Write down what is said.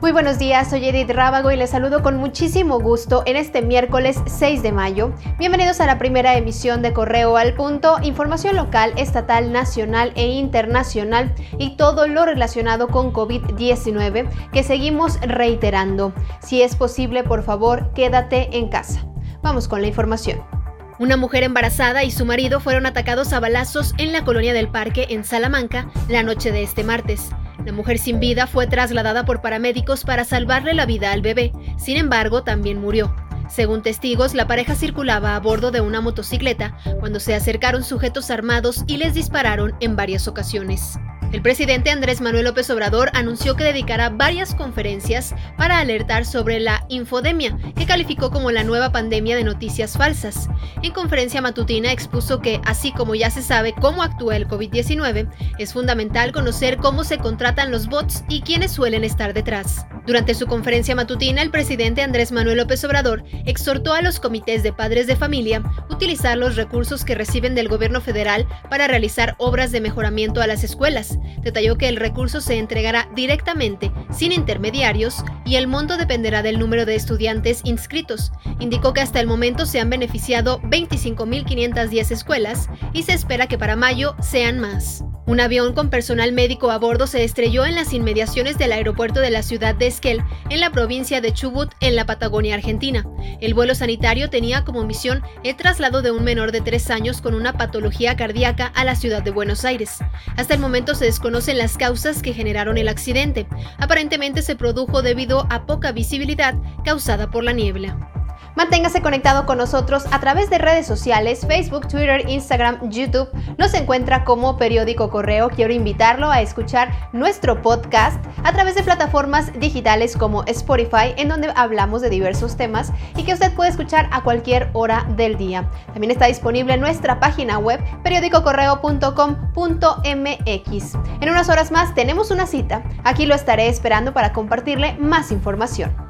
Muy buenos días, soy Edith Rábago y les saludo con muchísimo gusto en este miércoles 6 de mayo. Bienvenidos a la primera emisión de Correo al Punto, información local, estatal, nacional e internacional y todo lo relacionado con COVID-19 que seguimos reiterando. Si es posible, por favor, quédate en casa. Vamos con la información. Una mujer embarazada y su marido fueron atacados a balazos en la colonia del Parque en Salamanca la noche de este martes. La mujer sin vida fue trasladada por paramédicos para salvarle la vida al bebé, sin embargo también murió. Según testigos, la pareja circulaba a bordo de una motocicleta cuando se acercaron sujetos armados y les dispararon en varias ocasiones. El presidente Andrés Manuel López Obrador anunció que dedicará varias conferencias para alertar sobre la infodemia, que calificó como la nueva pandemia de noticias falsas. En conferencia matutina expuso que, así como ya se sabe cómo actúa el COVID-19, es fundamental conocer cómo se contratan los bots y quiénes suelen estar detrás. Durante su conferencia matutina, el presidente Andrés Manuel López Obrador exhortó a los comités de padres de familia utilizar los recursos que reciben del gobierno federal para realizar obras de mejoramiento a las escuelas. Detalló que el recurso se entregará directamente, sin intermediarios, y el monto dependerá del número de estudiantes inscritos. Indicó que hasta el momento se han beneficiado 25.510 escuelas y se espera que para mayo sean más. Un avión con personal médico a bordo se estrelló en las inmediaciones del aeropuerto de la ciudad de Esquel, en la provincia de Chubut, en la Patagonia Argentina. El vuelo sanitario tenía como misión el traslado de un menor de tres años con una patología cardíaca a la ciudad de Buenos Aires. Hasta el momento se desconocen las causas que generaron el accidente. Aparentemente se produjo debido a poca visibilidad causada por la niebla. Manténgase conectado con nosotros a través de redes sociales, Facebook, Twitter, Instagram, YouTube. Nos encuentra como Periódico Correo. Quiero invitarlo a escuchar nuestro podcast a través de plataformas digitales como Spotify, en donde hablamos de diversos temas y que usted puede escuchar a cualquier hora del día. También está disponible en nuestra página web periódicocorreo.com.mx. En unas horas más tenemos una cita. Aquí lo estaré esperando para compartirle más información.